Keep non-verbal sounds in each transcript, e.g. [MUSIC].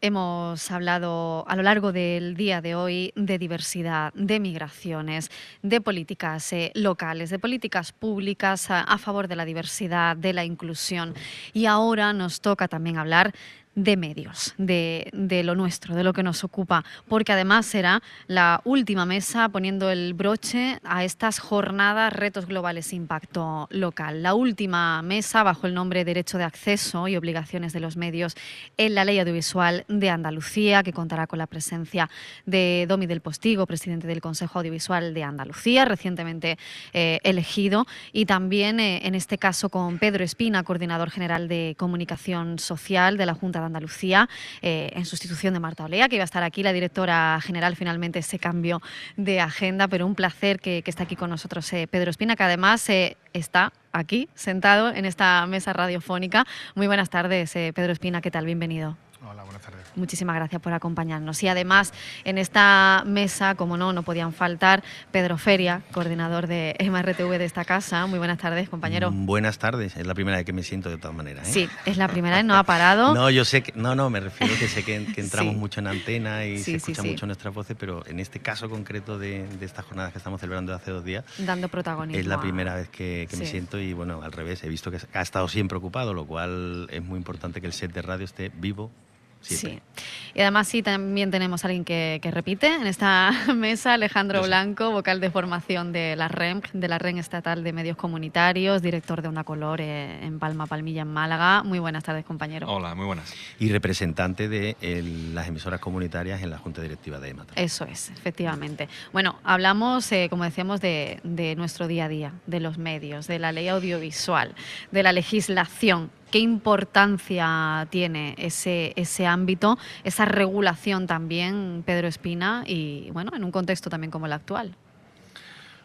Hemos hablado a lo largo del día de hoy de diversidad, de migraciones, de políticas eh, locales, de políticas públicas a, a favor de la diversidad, de la inclusión. Y ahora nos toca también hablar de medios, de, de, lo nuestro, de lo que nos ocupa, porque además será la última mesa poniendo el broche a estas jornadas Retos Globales Impacto Local. La última mesa bajo el nombre Derecho de Acceso y Obligaciones de los Medios en la Ley Audiovisual de Andalucía, que contará con la presencia de Domi del Postigo, presidente del Consejo Audiovisual de Andalucía, recientemente eh, elegido, y también eh, en este caso con Pedro Espina, coordinador general de Comunicación Social de la Junta de Andalucía, eh, en sustitución de Marta Olea, que iba a estar aquí. La directora general finalmente se cambió de agenda, pero un placer que, que está aquí con nosotros eh, Pedro Espina, que además eh, está aquí sentado en esta mesa radiofónica. Muy buenas tardes, eh, Pedro Espina, ¿qué tal? Bienvenido. Hola, buenas tardes. Muchísimas gracias por acompañarnos. Y además, en esta mesa, como no, no podían faltar Pedro Feria, coordinador de MRTV de esta casa. Muy buenas tardes, compañero. Mm, Buenas tardes, es la primera vez que me siento de todas maneras. ¿eh? Sí, es la primera vez, no ha parado. [LAUGHS] No, yo sé que, no, no, me refiero que sé que, que [LAUGHS] entramos Sí. mucho en antena y Sí, se sí, escuchan sí. mucho nuestras voces, pero en este caso concreto de, de estas jornadas que estamos celebrando hace dos días, Dando protagonismo. es la primera vez que, que me siento y bueno, al revés, he visto que ha estado siempre ocupado, lo cual es muy importante que el set de radio esté vivo siempre. Sí. Y además sí, también tenemos a alguien que, que repite en esta [LAUGHS] mesa, Alejandro. Blanco, vocal de formación de la REM, de la REN Estatal de Medios Comunitarios, director de Una Color eh, en Palma Palmilla, en Málaga. Muy buenas tardes, compañero. Hola, muy buenas. Y representante de el- las emisoras comunitarias en la Junta Directiva de EMA. Eso es, efectivamente. Bueno, hablamos, eh, como decíamos, de, de nuestro día a día, de los medios, de la ley audiovisual, de la legislación. ¿Qué importancia tiene ese, ese ámbito, esa regulación también, Pedro Espina, y bueno, en un contexto también como el actual?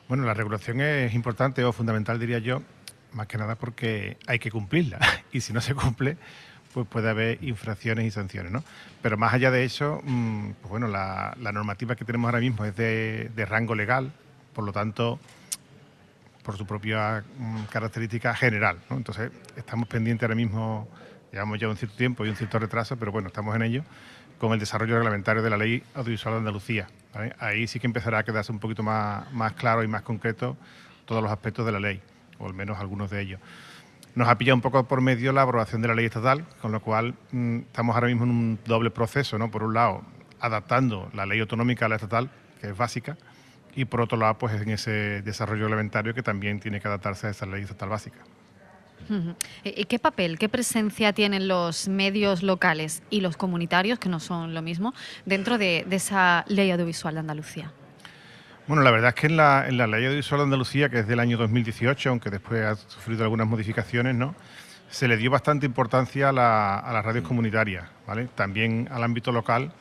Bueno, la regulación es importante o fundamental, diría yo, más que nada porque hay que cumplirla. [LAUGHS] Y si no se cumple, pues puede haber infracciones y sanciones, ¿no? Pero más allá de eso, mm, pues bueno, la, normativa que tenemos ahora mismo es de rango legal, por lo tanto, por su propia mm, característica general, ¿no? Entonces, estamos pendientes ahora mismo, llevamos ya un cierto tiempo y un cierto retraso, pero bueno, estamos en ello, con el desarrollo reglamentario de la Ley Audiovisual de Andalucía. Ahí sí que empezará a quedarse un poquito más, más claro y más concreto todos los aspectos de la ley, o al menos algunos de ellos. Nos ha pillado un poco por medio la aprobación de la ley estatal, con lo cual mm, estamos ahora mismo en un doble proceso, ¿no? Por un lado, adaptando la ley autonómica a la estatal, que es básica, y por otro lado, pues en ese desarrollo reglamentario que también tiene que adaptarse a esa ley estatal básica. Ujú. ¿Y y qué papel, qué presencia tienen los medios locales y los comunitarios, que no son lo mismo, dentro de, de esa ley audiovisual de Andalucía? Bueno, la verdad es que en la, en la ley audiovisual de Andalucía, que es del año 2018, aunque después ha sufrido algunas modificaciones, ¿no? se le dio bastante importancia a, la- a las radios comunitarias, ¿vale? también al ámbito local,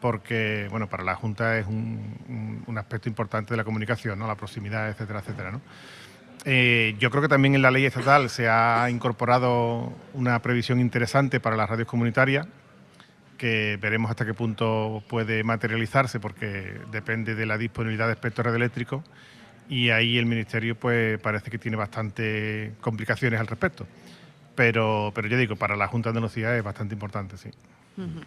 porque bueno, para la Junta es un, un- aspecto importante de la comunicación, ¿no? la proximidad, etcétera, etcétera. ¿no? Eh, yo creo que también en la ley estatal se ha incorporado una previsión interesante para las radios comunitarias, que veremos hasta qué punto puede materializarse, porque depende de la disponibilidad de espectro radioeléctrico, y ahí el Ministerio pues parece que tiene bastante complicaciones al respecto. Pero, pero yo digo, para la Junta de Andalucía es bastante importante, sí. Ujú.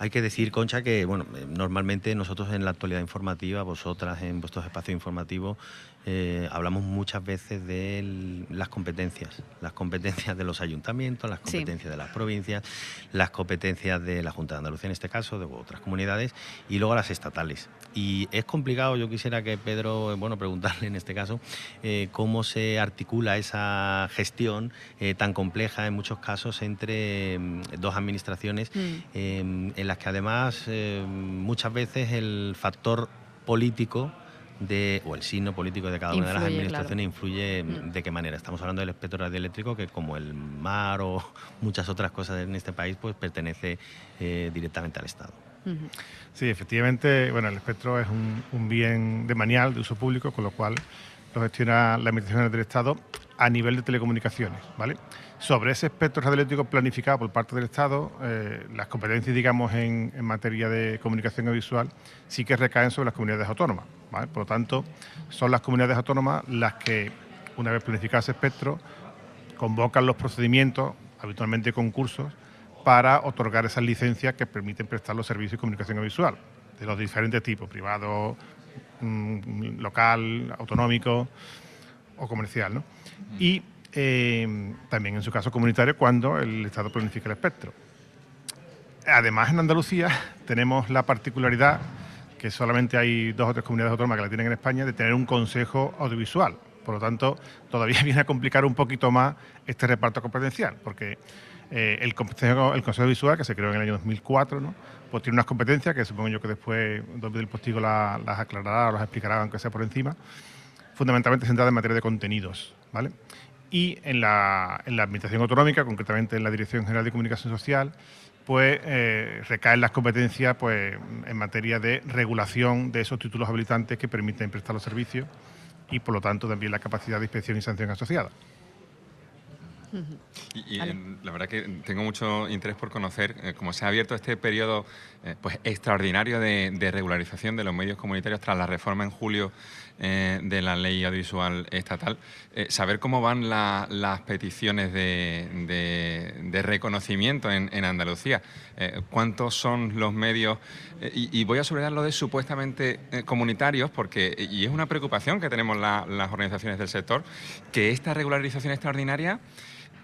Hay que decir, Concha, que bueno, eh, normalmente nosotros en la actualidad informativa, vosotras en vuestros espacios informativos, eh, hablamos muchas veces de el- las competencias, las competencias de los ayuntamientos, las Sí. competencias de las provincias, las competencias de la Junta de Andalucía en este caso, de otras comunidades, y luego las estatales. Y es complicado, yo quisiera que Pedro, bueno, preguntarle en este caso, eh, cómo se articula esa gestión eh, tan compleja en muchos casos entre mm, dos administraciones Mm. eh, en las que además eh, muchas veces el factor político de, o el signo político de cada una de las administraciones influye Mm. de qué manera. Estamos hablando del espectro radioeléctrico que como el mar o [LAUGHS] muchas otras cosas en este país pues pertenece eh, directamente al Estado. Sí, efectivamente, bueno, el espectro es un, un bien de manial de uso público, con lo cual lo gestiona la Administración del Estado a nivel de telecomunicaciones, ¿vale? Sobre ese espectro radioeléctrico planificado por parte del Estado, eh, las competencias, digamos, en, materia de comunicación audiovisual sí que recaen sobre las comunidades autónomas. Por lo tanto, son las comunidades autónomas las que, una vez planificado ese espectro, convocan los procedimientos, habitualmente concursos, para otorgar esas licencias que permiten prestar los servicios de comunicación visual de los diferentes tipos, privado, mm, local, autonómico o comercial. ¿no? Y eh, también en su caso comunitario cuando el Estado planifica el espectro. Además, en Andalucía [LAUGHS] tenemos la particularidad que solamente hay dos o tres comunidades autónomas que la tienen en España, de tener un consejo audiovisual. Por lo tanto, todavía [LAUGHS] viene a complicar un poquito más este reparto competencial, porque eh, el, consejo, Visual, que se creó en el año 2004, ¿no? pues tiene unas competencias que supongo yo que después David del Postigo las, aclarará o las explicará, aunque sea por encima, fundamentalmente centradas en materia de contenidos. ¿vale? Y en la, en la Administración Autonómica, concretamente en la Dirección General de Comunicación Social, pues eh, recaen las competencias pues, en materia de regulación de esos títulos habilitantes que permiten prestar los servicios y, por lo tanto, también la capacidad de inspección y sanción asociada. Y, la verdad que tengo mucho interés por conocer eh, cómo se ha abierto este periodo eh, pues extraordinario de, regularización de los medios comunitarios tras la reforma en julio eh, de la ley audiovisual estatal. saber cómo van las peticiones de, reconocimiento en, Andalucía. ¿Cuántos son los medios? Y, voy a subrayar lo de supuestamente comunitarios porque, y es una preocupación que tenemos las organizaciones del sector, que esta regularización extraordinaria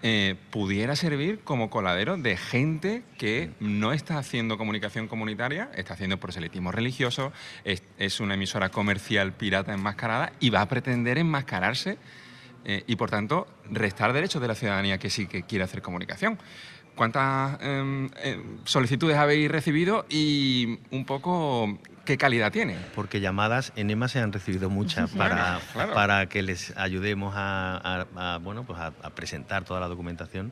eh, pudiera servir como coladero de gente que no está haciendo comunicación comunitaria, está haciendo proselitismo religioso, es, una emisora comercial pirata enmascarada y va a pretender enmascararse eh, y, por tanto, restar derechos de la ciudadanía que sí que quiere hacer comunicación. ¿Cuántas em, em, solicitudes habéis recibido y un poco qué calidad tiene? Porque llamadas en EMA se han recibido muchas para, para que les ayudemos a, bueno, pues a, presentar toda la documentación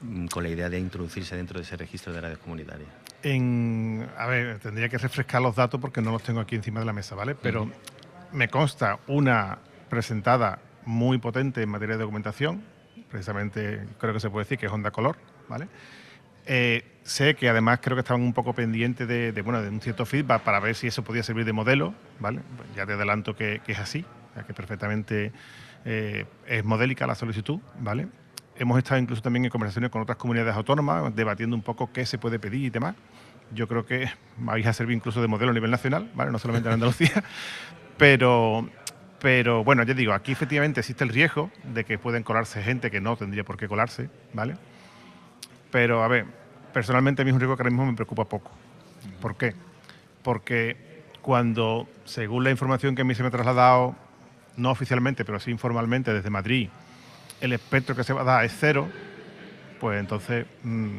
mm, con la idea de introducirse dentro de ese registro de radios comunitarias. En, a ver, tendría que refrescar los datos porque no los tengo aquí encima de la mesa, ¿vale? Pero me consta una presentada muy potente en materia de documentación, precisamente creo que se puede decir que es Honda Color, ¿vale? Eh, sé que además creo que estaban un poco pendientes de, bueno, de un cierto feedback para ver si eso podía servir de modelo, ¿vale? Pues ya te adelanto que, es así, que perfectamente eh, es modélica la solicitud, ¿vale? Hemos estado incluso también en conversaciones con otras comunidades autónomas, debatiendo un poco qué se puede pedir y demás. Yo creo que vais a servir incluso de modelo a nivel nacional, ¿vale? No solamente en Andalucía, [LAUGHS] pero, pero bueno, ya digo, aquí efectivamente existe el riesgo de que pueden colarse gente que no tendría por qué colarse, ¿vale? Pero, a ver, personalmente a mí es un riesgo que ahora mismo me preocupa poco. ¿Por qué? Porque cuando, según la información que a mí se me ha trasladado, no oficialmente, pero sí informalmente desde Madrid, el espectro que se va a dar es cero, pues entonces, mm,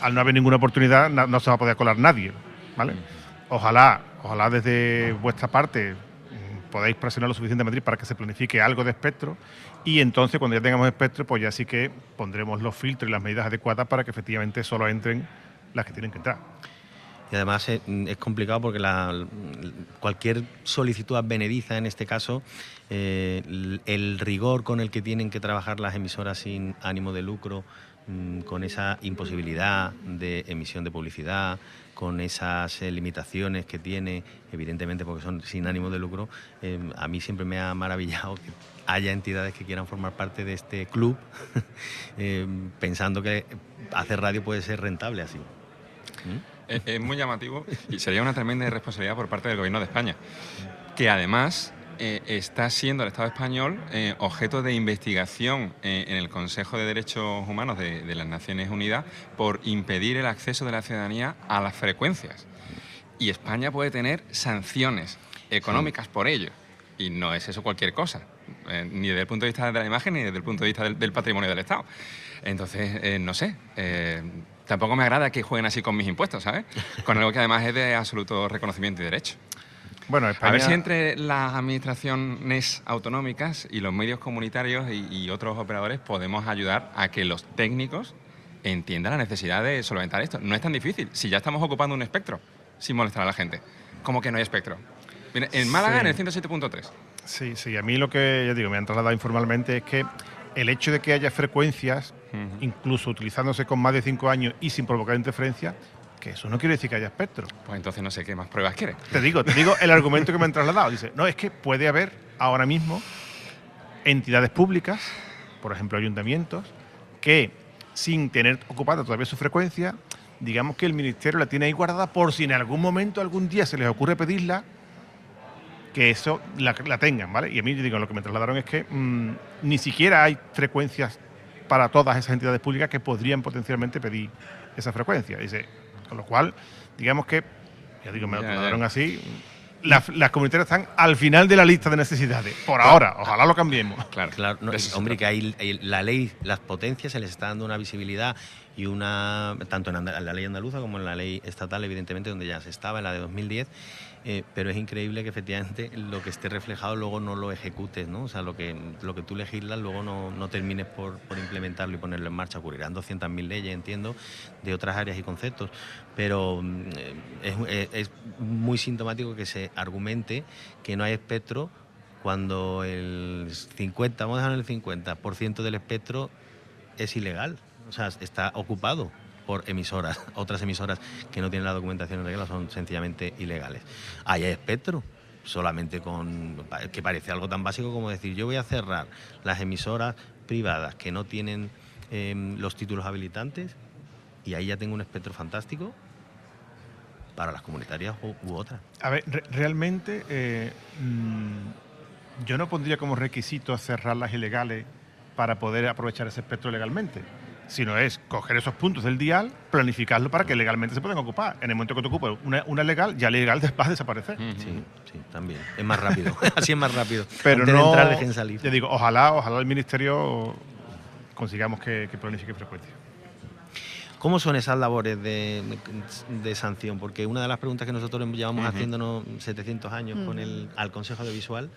al no haber ninguna oportunidad, no, se va a poder colar nadie, ¿vale? Ojalá, ojalá desde vuestra parte podáis presionar lo suficiente a Madrid para que se planifique algo de espectro y entonces cuando ya tengamos espectro pues ya sí que pondremos los filtros y las medidas adecuadas para que efectivamente solo entren las que tienen que entrar. Y además es, complicado porque la, cualquier solicitud advenediza, en este caso, eh, el rigor con el que tienen que trabajar las emisoras sin ánimo de lucro, mm, con esa imposibilidad de emisión de publicidad, con esas eh, limitaciones que tiene, evidentemente porque son sin ánimo de lucro, eh, a mí siempre me ha maravillado que haya entidades que quieran formar parte de este club, [LAUGHS] eh, pensando que hacer radio puede ser rentable así. ¿Mm? es muy llamativo y sería una tremenda irresponsabilidad por parte del Gobierno de España, que además eh, está siendo el Estado español eh, objeto de investigación eh, en el Consejo de Derechos Humanos de, las Naciones Unidas por impedir el acceso de la ciudadanía a las frecuencias. Y España puede tener sanciones económicas por ello. Y no es eso cualquier cosa, ni desde el punto de vista de la imagen ni desde el punto de vista del, patrimonio del Estado. Entonces, no sé tampoco me agrada que jueguen así con mis impuestos, ¿sabes? Con algo que además es de absoluto reconocimiento y derecho. Bueno, A ver si entre las administraciones autonómicas y los medios comunitarios y, otros operadores podemos ayudar a que los técnicos entiendan la necesidad de solventar esto. No es tan difícil. Si ya estamos ocupando un espectro sin molestar a la gente. ¿Cómo que no hay espectro? En Málaga, en el 107.3. Sí, sí. A mí lo que, ya digo, me han trasladado informalmente es que el hecho de que haya frecuencias, incluso utilizándose con más de cinco años y sin provocar interferencia, que eso no quiere decir que haya espectro. Pues entonces no sé qué más pruebas quiere. Te digo, te digo el argumento que me han trasladado. Dice, no, es que puede haber ahora mismo entidades públicas, por ejemplo ayuntamientos, que sin tener ocupada todavía su frecuencia, digamos que el ministerio la tiene ahí guardada por si en algún momento, algún día se les ocurre pedirla, que eso la, tengan, ¿vale? Y a mí, digo, lo que me trasladaron es que mm, ni siquiera hay frecuencias para todas esas entidades públicas que podrían potencialmente pedir esa frecuencia. Dice, con lo cual, digamos que, ya digo, me lo trasladaron así, las, las, comunitarias están al final de la lista de necesidades. Por ahora, ojalá lo cambiemos. [LAUGHS] Claro, claro. hombre, que ahí la ley, las potencias se les está dando una visibilidad y una, tanto en la ley andaluza como en la ley estatal, evidentemente, donde ya se estaba, en la de 2010, eh, pero es increíble que efectivamente lo que esté reflejado luego no lo ejecutes, ¿no? O sea, lo que, lo que tú legislas luego no, no termines por, por, implementarlo y ponerlo en marcha. Ocurrirán 200.000 leyes, entiendo, de otras áreas y conceptos, pero mm, es, es, es muy sintomático que se argumente que no hay espectro cuando el 50, vamos a dejar el 50% del espectro es ilegal o sea, está ocupado por emisoras, [LAUGHS] otras emisoras que no tienen la documentación en regla son sencillamente ilegales. Ahí hay espectro, solamente con que parece algo tan básico como decir yo voy a cerrar las emisoras privadas que no tienen em, los títulos habilitantes y ahí ya tengo un espectro fantástico para las comunitarias u, otras. A ver, realmente eh, mm, yo no pondría como requisito cerrar las ilegales para poder aprovechar ese espectro legalmente sino es coger esos puntos del dial, planificarlo para que legalmente se puedan ocupar. En el momento que te ocupes una, legal, ya legal va a desaparecer. Sí, sí, también. Es más rápido. [LAUGHS] Así es más rápido. Pero no. De entrar, salir. Yo digo, ojalá, ojalá el ministerio consigamos que, planifique frecuencia. ¿Cómo son esas labores de, sanción? Porque una de las preguntas que nosotros llevamos haciéndonos 700 años con el, al Consejo Audiovisual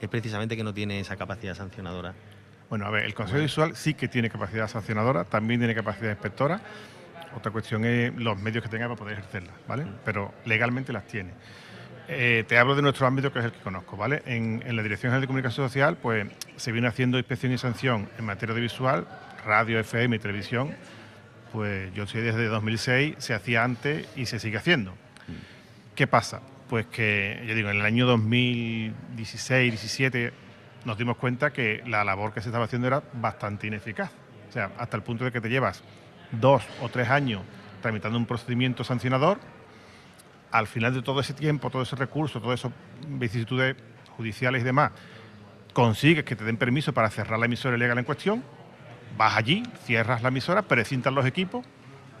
es precisamente que no tiene esa capacidad sancionadora. Bueno, a ver, el Consejo Visual sí que tiene capacidad sancionadora, también tiene capacidad inspectora. Otra cuestión es los medios que tenga para poder ejercerla, ¿vale? Pero legalmente las tiene. Eh, te hablo de nuestro ámbito, que es el que conozco, ¿vale? En, la Dirección General de Comunicación Social, pues se viene haciendo inspección y sanción en materia de visual, radio, FM y televisión. Pues yo sé desde 2006, se hacía antes y se sigue haciendo. Mm. ¿Qué pasa? Pues que, yo digo, en el año 2016, 17 nos dimos cuenta que la labor que se estaba haciendo era bastante ineficaz. O sea, hasta el punto de que te llevas dos o tres años tramitando un procedimiento sancionador, al final de todo ese tiempo, todo ese recurso, todas esas vicisitudes judiciales y demás, consigues que te den permiso para cerrar la emisora ilegal en cuestión, vas allí, cierras la emisora, precintas los equipos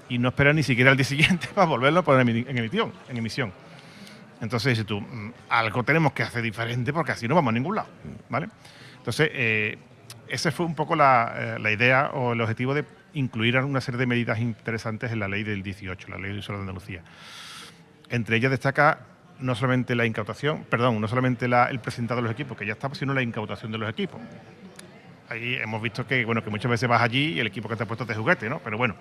y no esperas ni siquiera al día siguiente [LAUGHS] para volverlo a poner en emisión. En emisión. Entonces dices tú, mm, algo tenemos que hacer diferente porque así no vamos a ningún lado, ¿vale? Entonces, eh, esa fue un poco eh, la, idea o el objetivo de incluir una serie de medidas interesantes en la ley del 18, la ley de de Andalucía. Entre ellas destaca no solamente la incautación, perdón, no solamente el presentado de los equipos, que ya estaba, sino la incautación de los equipos. Ahí hemos visto que, bueno, que muchas veces vas allí y el equipo que te ha puesto es de juguete, ¿no? Pero bueno,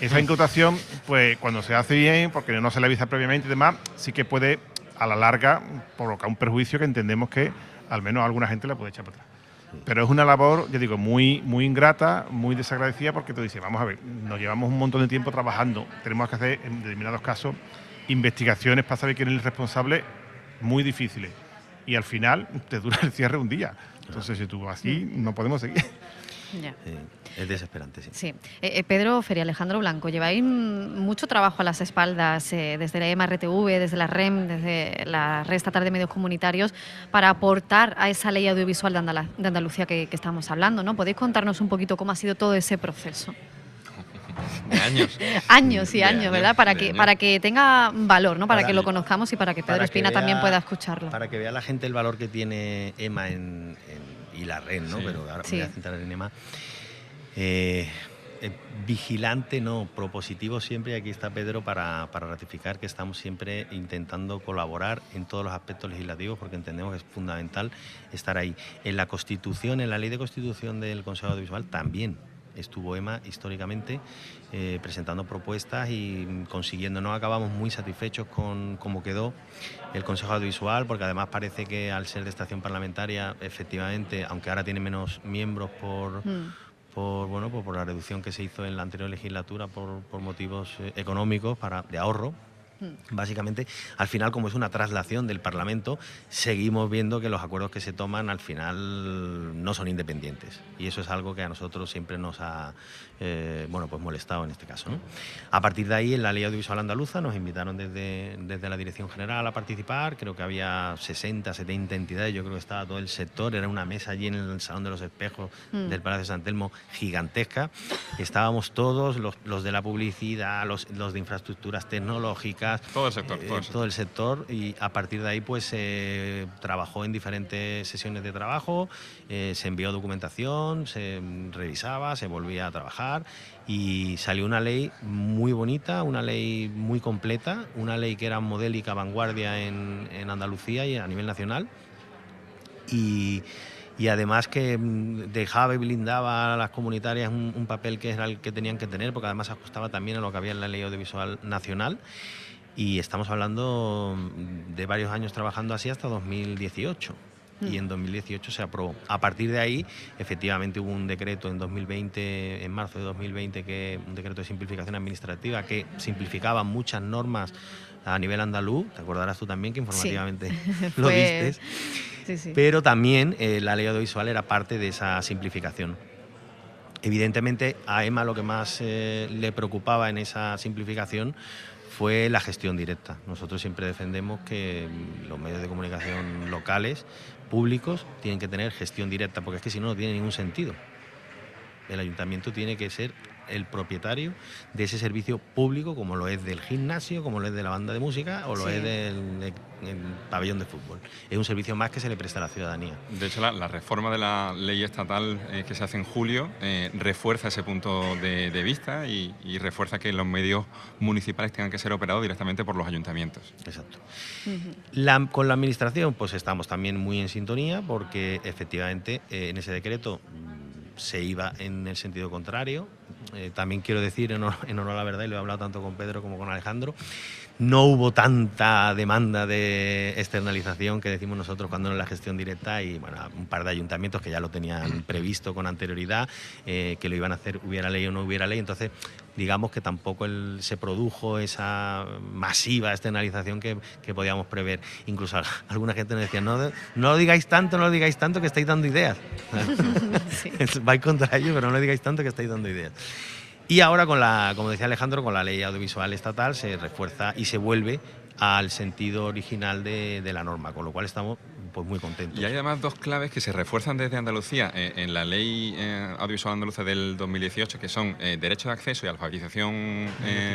esa incautación, pues cuando se hace bien, porque no se le avisa previamente y demás, sí que puede a la larga provocar un perjuicio que entendemos que al menos a alguna gente le puede echar para atrás. Pero es una labor, yo digo, muy, muy ingrata, muy desagradecida, porque tú dices, vamos a ver, nos llevamos un montón de tiempo trabajando, tenemos que hacer en determinados casos investigaciones para saber quién es el responsable muy difíciles. Y al final te dura el cierre un día. Entonces, si tú así, no podemos seguir. es desesperante, sí. sí. Eh, eh, Pedro Feria, Alejandro Blanco, lleváis mucho trabajo a las espaldas eh, desde la MRTV, desde la REM, desde la Red Estatal de Medios Comunitarios, para aportar a esa ley audiovisual de, Andalucía que, estamos hablando. ¿no? ¿Podéis contarnos un poquito cómo ha sido todo ese proceso? [LAUGHS] De años. años y años, ¿verdad? Para que, para que tenga valor, ¿no? Para, que lo conozcamos y para que Pedro Espina también pueda escucharlo. Para que vea la gente el valor que tiene Emma en y la red, ¿no? Pero ahora voy a centrar en EMA. Eh, eh, vigilante, no, propositivo siempre, y aquí está Pedro para, ratificar que estamos siempre intentando colaborar en todos los aspectos legislativos porque entendemos que es fundamental estar ahí. En la Constitución, en la ley de Constitución del Consejo Audiovisual también estuvo EMA históricamente eh, presentando propuestas y consiguiendo. No acabamos muy satisfechos con cómo quedó el Consejo Audiovisual, porque además parece que al ser de estación parlamentaria, efectivamente, aunque ahora tiene menos miembros por... Mm. Por, bueno, por, la reducción que se hizo en la anterior legislatura por, motivos eh, económicos para, de ahorro. Básicamente, al final, como es una traslación del Parlamento, seguimos viendo que los acuerdos que se toman al final no son independientes. Y eso es algo que a nosotros siempre nos ha eh, bueno, pues molestado en este caso. A partir de ahí, en la Ley Audiovisual Andaluza nos invitaron desde, desde la Dirección General a participar. Creo que había 60, 70 entidades, yo creo que estaba todo el sector. Era una mesa allí en el Salón de los Espejos mm. del Palacio de San Telmo gigantesca. Estábamos todos, los, los de la publicidad, los, los de infraestructuras tecnológicas todo el sector. Todo el, sector. y a partir de ahí pues se trabajó en diferentes sesiones de trabajo, eh, se envió documentación, se revisaba, se volvía a trabajar y salió una ley muy bonita, una ley muy completa, una ley que era modélica, vanguardia en, Andalucía y a nivel nacional. Y, además que mm, dejaba y blindaba a las comunitarias un, un, papel que era el que tenían que tener, porque además ajustaba también a lo que había en la ley audiovisual nacional y estamos hablando de varios años trabajando así hasta 2018 y en 2018 se aprobó. A partir de ahí, efectivamente hubo un decreto en 2020, en marzo de 2020, que un decreto de simplificación administrativa que simplificaba muchas normas a nivel andaluz. Te acordarás tú también que informativamente [LAUGHS] lo viste. Pero también eh, la ley audiovisual era parte de esa simplificación. Evidentemente, a Emma lo que más eh, le preocupaba en esa simplificación fue la gestión directa. Nosotros siempre defendemos que los medios de comunicación locales, públicos, tienen que tener gestión directa, porque es que si no, no tiene ningún sentido. El ayuntamiento tiene que ser el propietario de ese servicio público, como lo es del gimnasio, como lo es de la banda de música o lo es del, pabellón de fútbol. Es un servicio más que se le presta a la ciudadanía. De hecho, la, reforma de la ley estatal eh, que se hace en julio eh, refuerza ese punto de, vista y, refuerza que los medios municipales tengan que ser operados directamente por los ayuntamientos. Exacto. con la administración, pues estamos también muy en sintonía porque efectivamente eh, en ese decreto se iba en el sentido contrario. Eh, también quiero decir, en honor, a la verdad, y lo he hablado tanto con Pedro como con Alejandro, no hubo tanta demanda de externalización que decimos nosotros cuando no la gestión directa y bueno, un par de ayuntamientos que ya lo tenían [CLEARS THROAT] previsto con anterioridad, eh, que lo iban a hacer hubiera ley o no hubiera ley. Entonces, digamos que tampoco se produjo esa masiva externalización que, podíamos prever. Incluso [LAUGHS] alguna gente nos decía, no, no lo digáis tanto, no lo digáis tanto que estáis dando ideas. [LAUGHS] [LAUGHS] Sí. Vais contra ello, pero no lo digáis tanto que estáis dando ideas. Y ahora, con la, como decía Alejandro, con la ley audiovisual estatal se refuerza y se vuelve al sentido original de, la norma, con lo cual estamos pues, muy contentos. Y hay además dos claves que se refuerzan desde Andalucía eh, en la ley eh, audiovisual andaluza del 2018, que son eh, derecho de acceso y alfabetización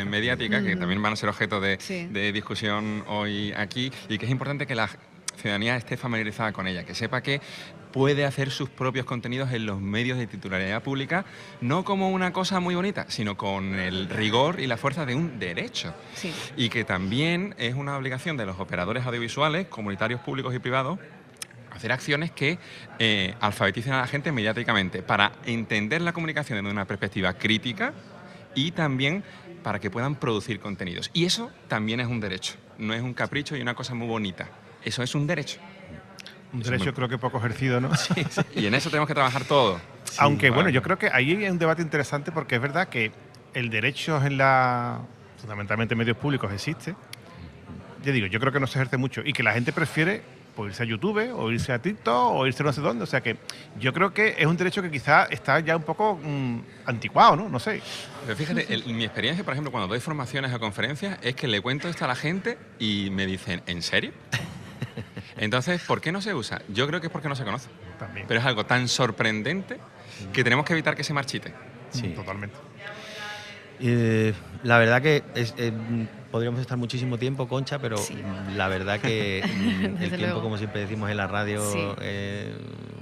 mediática, que también van a ser objeto de, de discusión hoy aquí, y que es importante que la ciudadanía esté familiarizada con ella, que sepa que puede hacer sus propios contenidos en los medios de titularidad pública, no como una cosa muy bonita, sino con el rigor y la fuerza de un derecho. Y que también es una obligación de los operadores audiovisuales, comunitarios públicos y privados, hacer acciones que eh, alfabeticen a la gente mediáticamente para entender la comunicación desde una perspectiva crítica y también para que puedan producir contenidos. Y eso también es un derecho, no es un capricho y una cosa muy bonita. Eso es un derecho. Un derecho creo que poco ejercido, ¿no? [LAUGHS] Sí, [LAUGHS] Y en eso tenemos que trabajar todo. Aunque bueno, yo creo que ahí hay un debate interesante porque es verdad que el derecho en la, fundamentalmente en medios públicos existe. Ya digo, yo creo que no se ejerce mucho y que la gente prefiere pues, irse a YouTube o irse a TikTok o irse no sé dónde. O sea que yo creo que es un derecho que quizá está ya un poco mm, anticuado, ¿no? No sé. Pero fíjate, mi experiencia, por ejemplo, cuando doy formaciones o conferencias, es que le cuento esto a la gente y me dicen, ¿en serio? Entonces, ¿por qué no se usa? Yo creo que es porque no se conoce. También. Pero es algo tan sorprendente que tenemos que evitar que se marchite. Sí, totalmente. Eh, la verdad que eh, podríamos estar muchísimo tiempo, Concha, pero la verdad que [LAUGHS] el tiempo, como siempre decimos en la radio, eh,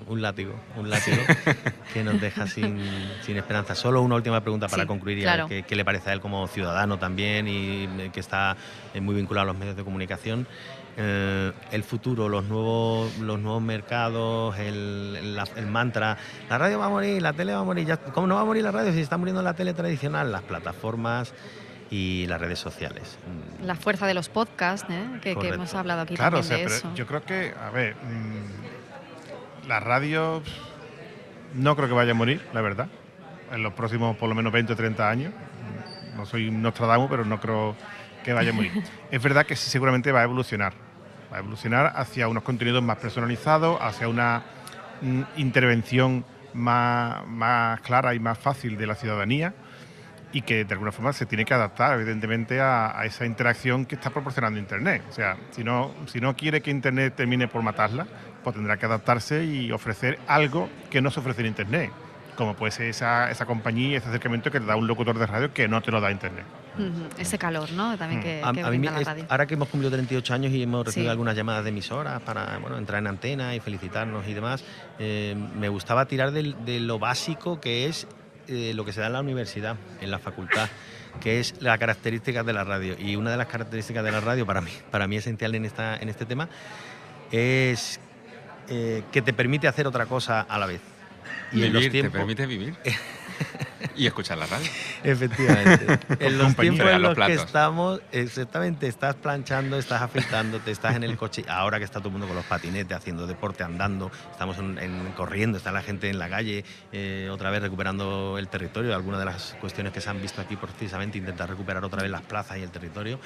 un látigo, un látigo [LAUGHS] que nos deja sin, esperanza. Solo una última pregunta para concluir y a ver qué, le parece a él como ciudadano también y que está muy vinculado a los medios de comunicación. Eh, el futuro, los nuevos, los nuevos mercados, el, mantra, la radio va a morir, la tele va a morir, ¿cómo no va a morir la radio si está muriendo la tele tradicional? Las plataformas y las redes sociales. La fuerza de los podcasts, ¿eh? que, hemos hablado aquí claro, también de eso. Yo creo que, a ver, mm, la radio no creo que vaya a morir, la verdad, en los próximos por lo menos 20 o 30 años. No soy Nostradamus, pero no creo que vaya muy [LAUGHS] bien. Es verdad que sí, seguramente va a evolucionar. Va a evolucionar hacia unos contenidos más personalizados, hacia una mm, intervención más, más clara y más fácil de la ciudadanía y que de alguna forma se tiene que adaptar, evidentemente, a, a, esa interacción que está proporcionando Internet. O sea, si no, si no quiere que Internet termine por matarla, pues tendrá que adaptarse y ofrecer algo que no se ofrece en Internet, como puede ser esa, esa compañía, ese acercamiento que te da un locutor de radio que no te lo da Internet. Uh -huh. Ese calor, ¿no? También que, a, que a mí, la radio. ahora que hemos cumplido 38 años y hemos recibido Sí. algunas llamadas de emisoras para bueno, entrar en antena y felicitarnos y demás, eh, me gustaba tirar de, lo básico que es eh, lo que se da en la universidad, en la facultad, que es las características de la radio. Y una de las características de la radio, para mí, para mí esencial en, esta, en este tema, es eh, que te permite hacer otra cosa a la vez. Y en los vivir, tiempos, te permite vivir [LAUGHS] y escuchar la radio. [LAUGHS] Efectivamente. en los tiempos en los los que estamos, exactamente, estás planchando, estás afeitándote, estás en el coche. Ahora que está todo el mundo con los patinetes, haciendo deporte, andando, estamos en, en- corriendo, está la gente en la calle, eh, otra vez recuperando el territorio. Algunas de las cuestiones que se han visto aquí, precisamente, intentar recuperar otra vez las plazas y el territorio.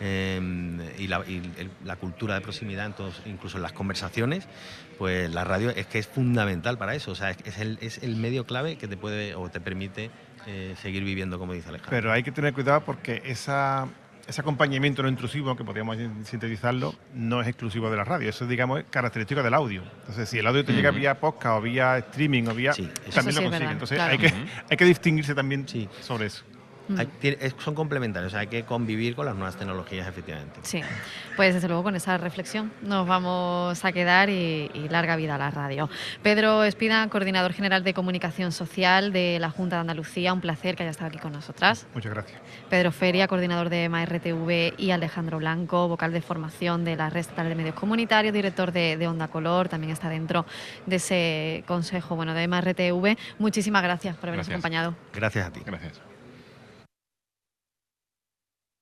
eh, y la, y el- la cultura de proximidad, entonces, incluso en las conversaciones, pues la radio es que es fundamental para eso. O sea, es, el, es el medio clave que te puede o te permite eh, seguir viviendo, como dice Alejandro. Pero hay que tener cuidado porque esa, ese acompañamiento no intrusivo, que podríamos sintetizarlo, no es exclusivo de la radio. Eso, digamos, es característico del audio. Entonces, si el audio te llega vía podcast o vía streaming o vía... Sí, también sí lo es consigue. Entonces, claro. hay, que, hay que distinguirse también Sí. sobre eso. Mm. Hay- son complementarios, o sea, hay que convivir con las nuevas tecnologías, efectivamente. Sí, pues desde luego con esa reflexión nos vamos a quedar y, y larga vida a la radio. Pedro Espina, coordinador general de comunicación social de la Junta de Andalucía, un placer que haya estado aquí con nosotras. Muchas gracias. Pedro Feria, coordinador de MARTV y Alejandro Blanco, vocal de formación de la Red Estatal de Medios Comunitarios, director de, de Onda Color, también está dentro de ese consejo bueno, de MARTV. Muchísimas gracias por habernos Gracias. acompañado. Gracias a ti. Gracias.